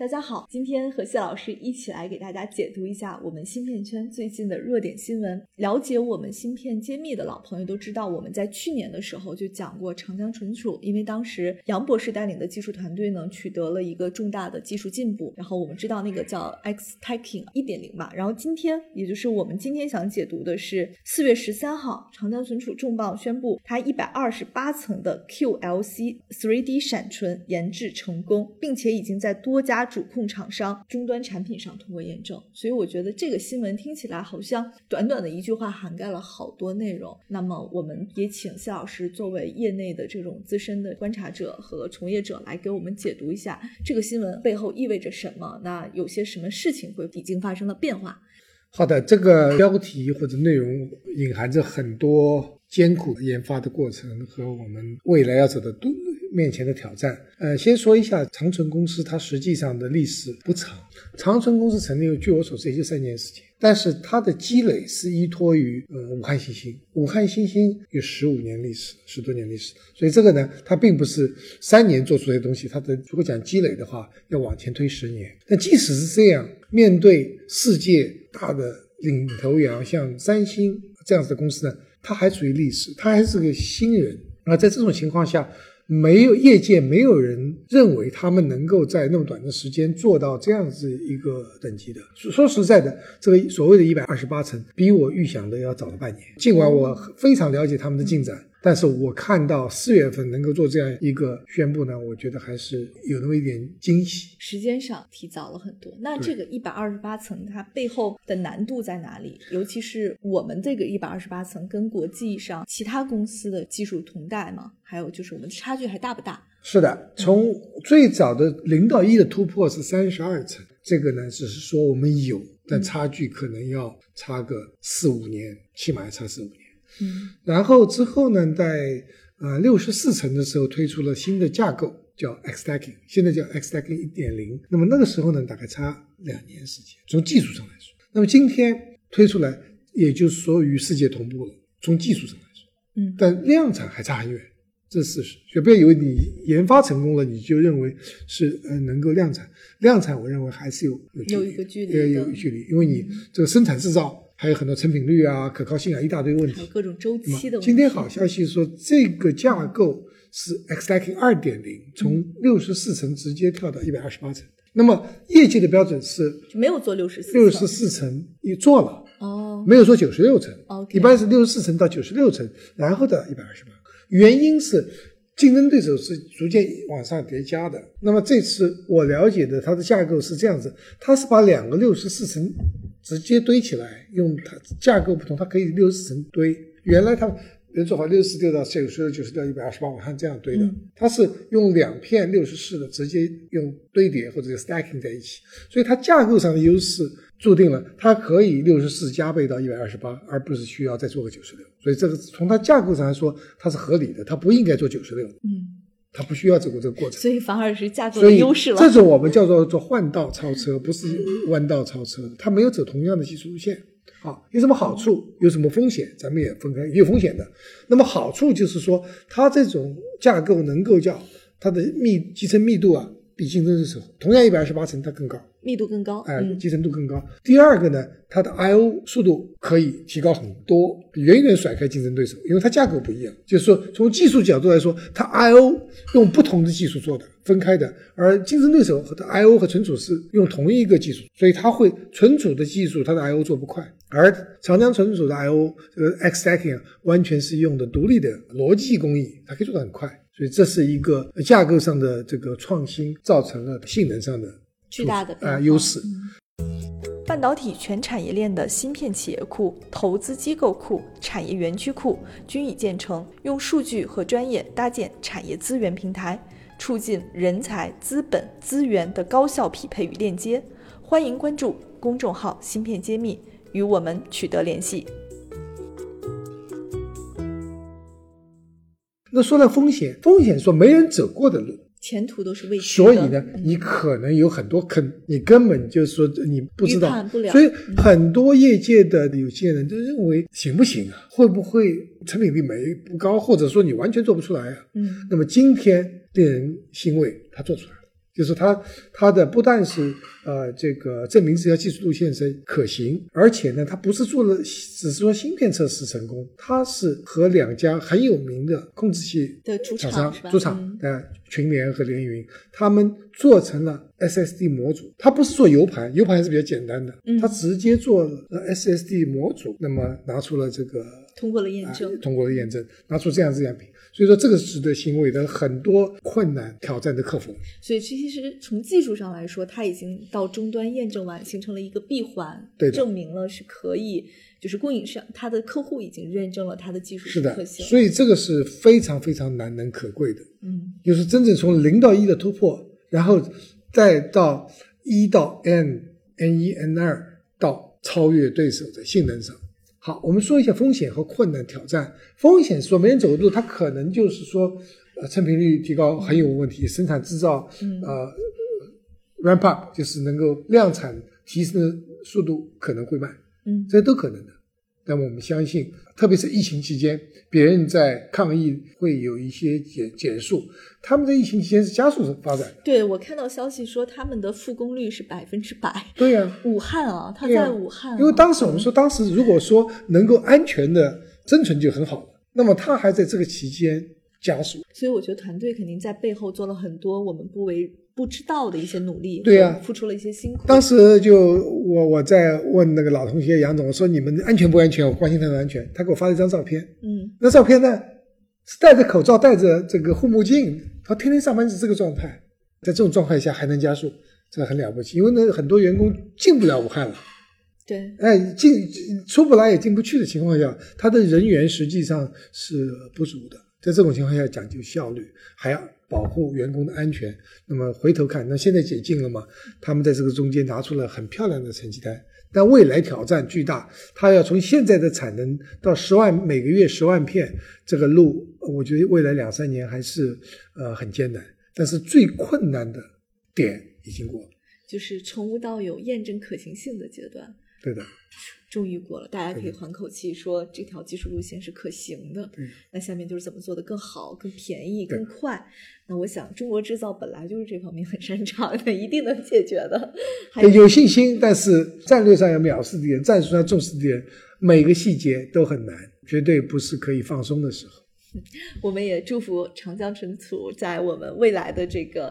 大家好，今天和谢老师一起来给大家解读一下我们芯片圈最近的热点新闻。了解我们芯片揭秘的老朋友都知道，我们在去年的时候就讲过长江存储，因为当时杨博士带领的技术团队呢取得了一个重大的技术进步，然后我们知道那个叫 Xtacking 一点零吧。然后今天，也就是我们今天想解读的是四月十三号，长江存储重磅宣布，它一百二十八层的 QLC 3D 闪存研制成功，并且已经在多家主控厂商终端产品上通过验证，所以我觉得这个新闻听起来好像短短的一句话涵盖了好多内容。那么我们也请谢老师作为业内的这种资深的观察者和从业者来给我们解读一下这个新闻背后意味着什么。那有些什么事情会已经发生了变化？好的，这个标题或者内容隐含着很多艰苦研发的过程和我们未来要走的路。面前的挑战，呃，先说一下长存公司，它实际上的历史不长。长存公司成立，据我所知也就三年时间，但是它的积累是依托于呃武汉新兴。武汉新兴有十五年历史，十多年历史，所以这个呢，它并不是三年做出来的东西。它的如果讲积累的话，要往前推十年。但即使是这样，面对世界大的领头羊，像三星这样子的公司呢，它还处于历史，它还是个新人。那在这种情况下，没有业界没有人认为他们能够在那么短的时间做到这样子一个等级的。说实在的，这个所谓的一百二十八层，比我预想的要早了半年。尽管我非常了解他们的进展。但是我看到四月份能够做这样一个宣布呢，我觉得还是有那么一点惊喜。时间上提早了很多。那这个一百二十八层，它背后的难度在哪里？尤其是我们这个一百二十八层跟国际上其他公司的技术同代吗？还有就是我们差距还大不大？是的，从最早的零到一的突破是三十二层，这个呢只是说我们有，但差距可能要差个四五年，起码要差四五年。嗯，然后之后呢，在呃六十四层的时候推出了新的架构，叫 X Stacking，现在叫 X Stacking 一点零。那么那个时候呢，大概差两年时间，从技术上来说。那么今天推出来，也就是说与世界同步了，从技术上来说。嗯，但量产还差很远，这是事实。所以不要以为你研发成功了，你就认为是呃能够量产。量产我认为还是有有有一个距离，有距离，因为你这个生产制造。还有很多成品率啊、可靠性啊一大堆问题，各种周期的问题。今天好消息说，这个架构是 X Stacking 二点零，从六十四层直接跳到一百二十八层。那么业界的标准是没有做六十四，六十四层也做了哦，没有做九十六层。一般是六十四层到九十六层，然后到一百二十八。原因是竞争对手是逐渐往上叠加的。那么这次我了解的它的架构是这样子，它是把两个六十四层。直接堆起来，用它架构不同，它可以六十四层堆。原来它人做好六十四丢到九十六、九十六、一百二十八，往上这样堆的。它是用两片六十四的直接用堆叠或者 stacking 在一起，所以它架构上的优势注定了它可以六十四加倍到一百二十八，而不是需要再做个九十六。所以这个从它架构上来说，它是合理的，它不应该做九十六。嗯。它不需要走过这个过程，所以反而是架构的优势了。这种我们叫做做换道超车，不是弯道超车。它没有走同样的技术路线。啊，有什么好处？有什么风险？咱们也分开，有风险的。那么好处就是说，它这种架构能够叫它的密集成密度啊。比竞争对手同样一百二十八层，它更高，密度更高，哎，集成度更高。第二个呢，它的 I/O 速度可以提高很多，远远甩开竞争对手，因为它架构不一样。就是说，从技术角度来说，它 I/O 用不同的技术做的，分开的，而竞争对手和它 I/O 和存储是用同一个技术，所以它会存储的技术，它的 I/O 做不快，而长江存储的 I/O 这个 X stacking 完全是用的独立的逻辑工艺，它可以做得很快。所以这是一个架构上的这个创新，造成了性能上的巨大的呃优势。半导体全产业链的芯片企业库、投资机构库、产业园区库均已建成，用数据和专业搭建产业资源平台，促进人才、资本、资源的高效匹配与链接。欢迎关注公众号“芯片揭秘”，与我们取得联系。那说到风险，风险说没人走过的路，前途都是未知的。所以呢，嗯你可能有很多坑，你根本就是说你不知道不，了所以很多业界的有些人就认为行不行啊？会不会成品率没不高，或者说你完全做不出来啊？嗯那么今天令人欣慰，他做出来了，就是它它的不但是呃这个证明这条技术路线是可行，而且呢，它不是做了只是说芯片测试成功，它是和两家很有名的控制器的主厂商主厂嗯呃群联和联云，他们做成了 SSD 模组，它不是做 U 盘，U 盘还是比较简单的，嗯它直接做了 SSD 模组，那么拿出了这个通过了验啊证。通过了验证，拿出这样子样品，所以说这个是值得欣慰的，很多困难挑战的克服。所以其实从技术上来说，它已经到终端验证完，形成了一个闭环，对证明了是可以，就是供应商他的客户已经认证了它的技术是的。所以这个是非常非常难能可贵的，嗯就是真正从零到一的突破，然后再到一到 n n 一 n 二到超越对手的性能上。好，我们说一下风险和困难挑战。风险说没人走的路，它可能就是说，呃，成品率提高很有问题，生产制造嗯呃 ramp up 就是能够量产提升的速度可能会慢，嗯这都可能的。那么我们相信，特别是疫情期间，别人在抗疫会有一些减减速，他们在疫情期间是加速发展的。对我看到消息说他们的复工率是百分之百。对呀、武汉啊，他在武汉啊、因为当时我们说，当时如果说能够安全的生存就很好了，那么他还在这个期间加速。所以我觉得团队肯定在背后做了很多我们不为不知道的一些努力，对呀付出了一些辛苦。当时就我我在问那个老同学杨总，我说你们安全不安全？我关心他的安全。他给我发了一张照片，嗯那照片呢是戴着口罩、戴着这个护目镜，他天天上班是这个状态，在这种状态下还能加速，这很了不起。因为呢，很多员工进不了武汉了。对，哎，进出不来也进不去的情况下，他的人员实际上是不足的。在这种情况下，讲究效率，还要保护员工的安全。那么回头看，那现在解禁了嘛？他们在这个中间拿出了很漂亮的成绩单。但未来挑战巨大，他要从现在的产能到十万每个月十万片，这个路，我觉得未来两三年还是呃很艰难。但是最困难的点已经过了，就是从无到有验证可行性的阶段，对的。终于过了，大家可以缓口气，说这条技术路线是可行的。对那下面就是怎么做的更好、更便宜、更快。那我想，中国制造本来就是这方面很擅长的，一定能解决的。还有信心，但是战略上要藐视敌人，战术上重视敌人，每个细节都很难，绝对不是可以放松的时候。我们也祝福长江存储在我们未来的这个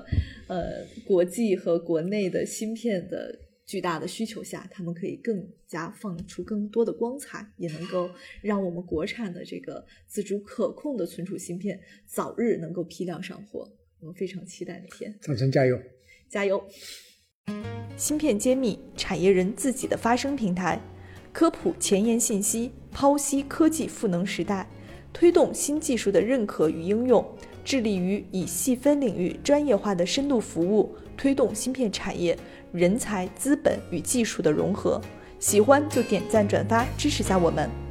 呃国际和国内的芯片的巨大的需求下，他们可以更加放出更多的光彩，也能够让我们国产的这个自主可控的存储芯片早日能够批量上货。我们非常期待那天，长城加油！加油！芯片揭秘，产业人自己的发声平台，科普前沿信息，剖析科技赋能时代，推动新技术的认可与应用，致力于以细分领域专业化的深度服务，推动芯片产业人才、资本与技术的融合。喜欢就点赞转发支持下我们。